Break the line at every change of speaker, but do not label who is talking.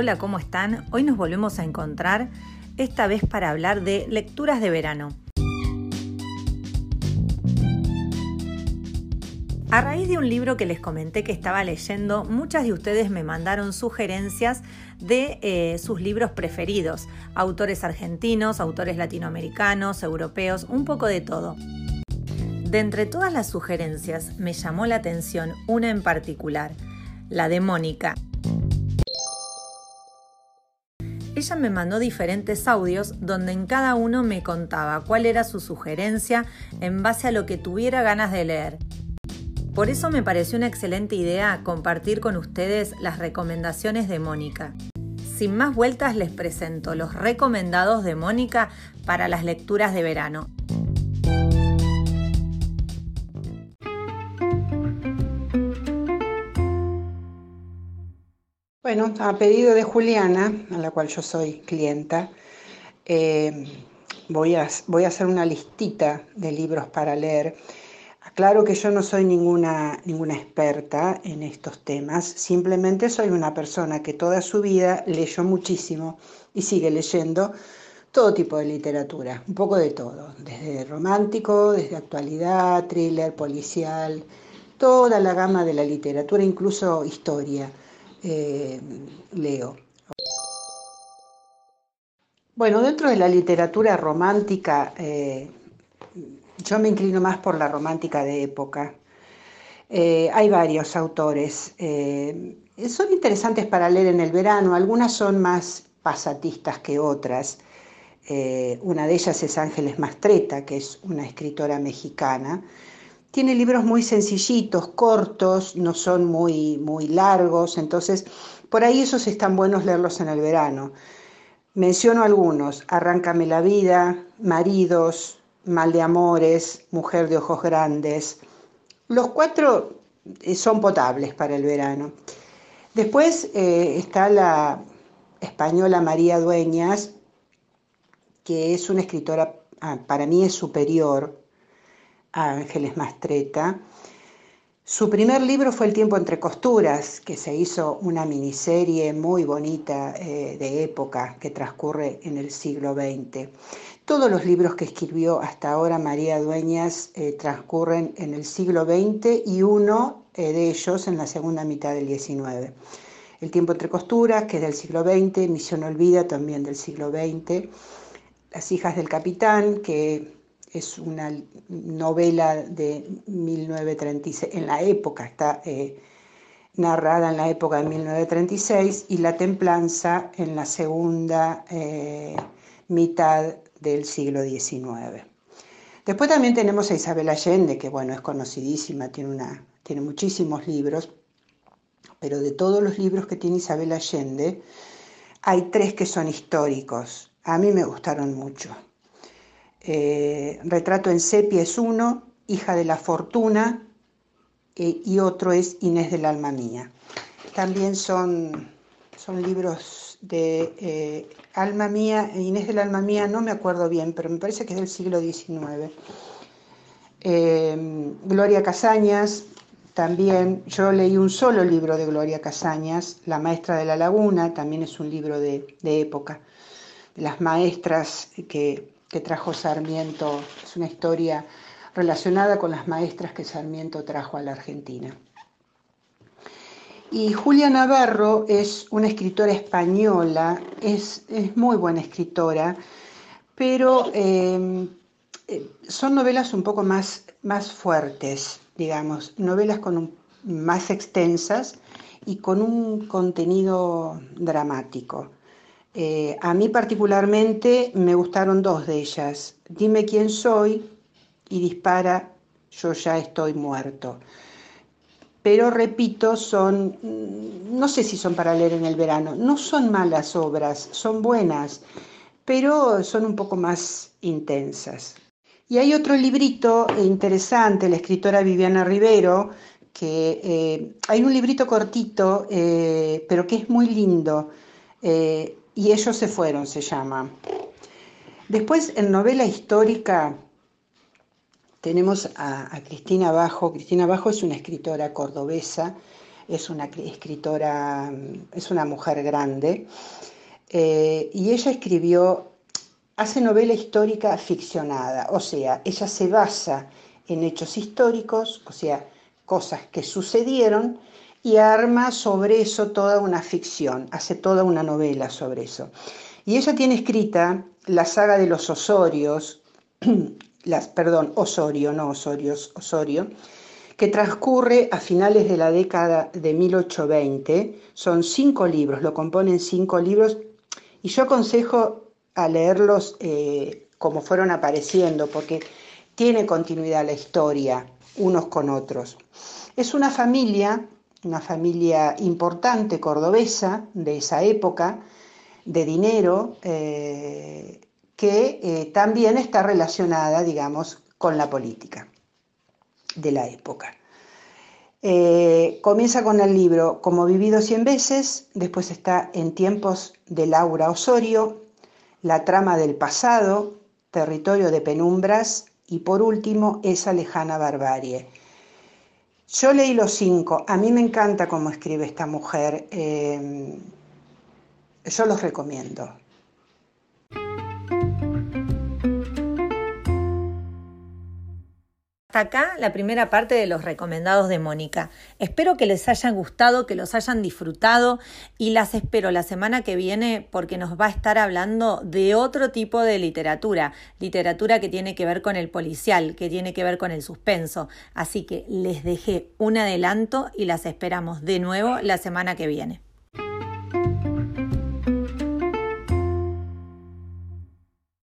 Hola, ¿cómo están? Hoy nos volvemos a encontrar, esta vez para hablar de lecturas de verano. A raíz de un libro que les comenté que estaba leyendo, muchas de ustedes me mandaron sugerencias de eh, sus libros preferidos, autores argentinos, autores latinoamericanos, europeos, un poco de todo. De entre todas las sugerencias me llamó la atención una en particular, la de Mónica. Ella me mandó diferentes audios donde en cada uno me contaba cuál era su sugerencia en base a lo que tuviera ganas de leer. Por eso me pareció una excelente idea compartir con ustedes las recomendaciones de Mónica. Sin más vueltas les presento los recomendados de Mónica para las lecturas de verano.
Bueno, a pedido de Juliana, a la cual yo soy clienta, eh, voy, a, voy a hacer una listita de libros para leer. Claro que yo no soy ninguna, ninguna experta en estos temas, simplemente soy una persona que toda su vida leyó muchísimo y sigue leyendo todo tipo de literatura, un poco de todo, desde romántico, desde actualidad, thriller, policial, toda la gama de la literatura, incluso historia, eh, leo. Bueno, dentro de la literatura romántica, eh, yo me inclino más por la romántica de época. Eh, hay varios autores. Son interesantes para leer en el verano, algunas son más pasatistas que otras. Una de ellas es Ángeles Mastreta, que es una escritora mexicana. Tiene libros muy sencillitos, cortos, no son muy, muy largos, entonces por ahí esos están buenos leerlos en el verano. Menciono algunos, Arráncame la vida, Maridos, Mal de Amores, Mujer de Ojos Grandes. Los cuatro eh, son potables para el verano. Después eh, está la española María Dueñas, que es una escritora, ah, para mí es superior a Ángeles Mastreta. Su primer libro fue El tiempo entre costuras, que se hizo una miniserie muy bonita eh, de época que transcurre en el siglo XX. Todos los libros que escribió hasta ahora María Dueñas eh, transcurren en el siglo XX y uno eh, de ellos en la segunda mitad del XIX. El tiempo entre costuras, que es del siglo XX, Misión Olvida, también del siglo XX. Las hijas del capitán, que es una novela de 1936, en la época, está eh, narrada en la época de 1936, y La Templanza en la segunda eh, mitad del siglo XIX. Después también tenemos a Isabel Allende, que bueno, es conocidísima, tiene, una, tiene muchísimos libros, pero de todos los libros que tiene Isabel Allende, hay tres que son históricos. A mí me gustaron mucho. Eh, retrato en sepia es uno, Hija de la Fortuna, eh, y otro es Inés del Alma Mía. También son, son libros de eh, Alma Mía, Inés del Alma Mía, no me acuerdo bien, pero me parece que es del siglo XIX. Gloria Casañas, también yo leí un solo libro de Gloria Casañas, La Maestra de la Laguna, también es un libro de, de época, de las maestras que que trajo Sarmiento, es una historia relacionada con las maestras que Sarmiento trajo a la Argentina. Y Julia Navarro es una escritora española, es, muy buena escritora, pero eh, eh, son novelas un poco más, más fuertes, digamos, novelas con más extensas y con un contenido dramático. Eh, a mí particularmente me gustaron dos de ellas. Dime quién soy y dispara, yo ya estoy muerto. Pero repito, son, no sé si son para leer en el verano, no son malas obras, son buenas, pero son un poco más intensas. Y hay otro librito interesante, la escritora Viviana Rivero, que eh, hay un librito cortito, eh, pero que es muy lindo y ellos se fueron, se llama. Después, en novela histórica, tenemos a, Cristina Bajo. Cristina Bajo es una escritora cordobesa es una escritora, es una mujer grande, eh, y ella escribió, hace novela histórica ficcionada, o sea, ella se basa en hechos históricos, o sea, cosas que sucedieron, y arma sobre eso toda una ficción, hace toda una novela sobre eso. Y ella tiene escrita la saga de los Osorios, las, perdón, Osorio, no Osorios, Osorio, que transcurre a finales de la década de 1820. Son cinco libros, lo componen cinco libros, y yo aconsejo a leerlos eh, como fueron apareciendo, porque tiene continuidad la historia unos con otros. Es una familia una familia importante cordobesa de esa época, de dinero, eh, que eh, también está relacionada, digamos, con la política de la época. Eh, comienza con el libro Como vivido cien veces, después está En tiempos de Laura Osorio, La trama del pasado, Territorio de penumbras y por último Esa lejana barbarie. Yo leí los cinco, a mí me encanta cómo escribe esta mujer, eh, yo los recomiendo.
Acá la primera parte de los recomendados de Mónica. Espero que les haya gustado, que los hayan disfrutado y las espero la semana que viene porque nos va a estar hablando de otro tipo de literatura, literatura que tiene que ver con el policial, que tiene que ver con el suspenso. Así que les dejé un adelanto y las esperamos de nuevo la semana que viene.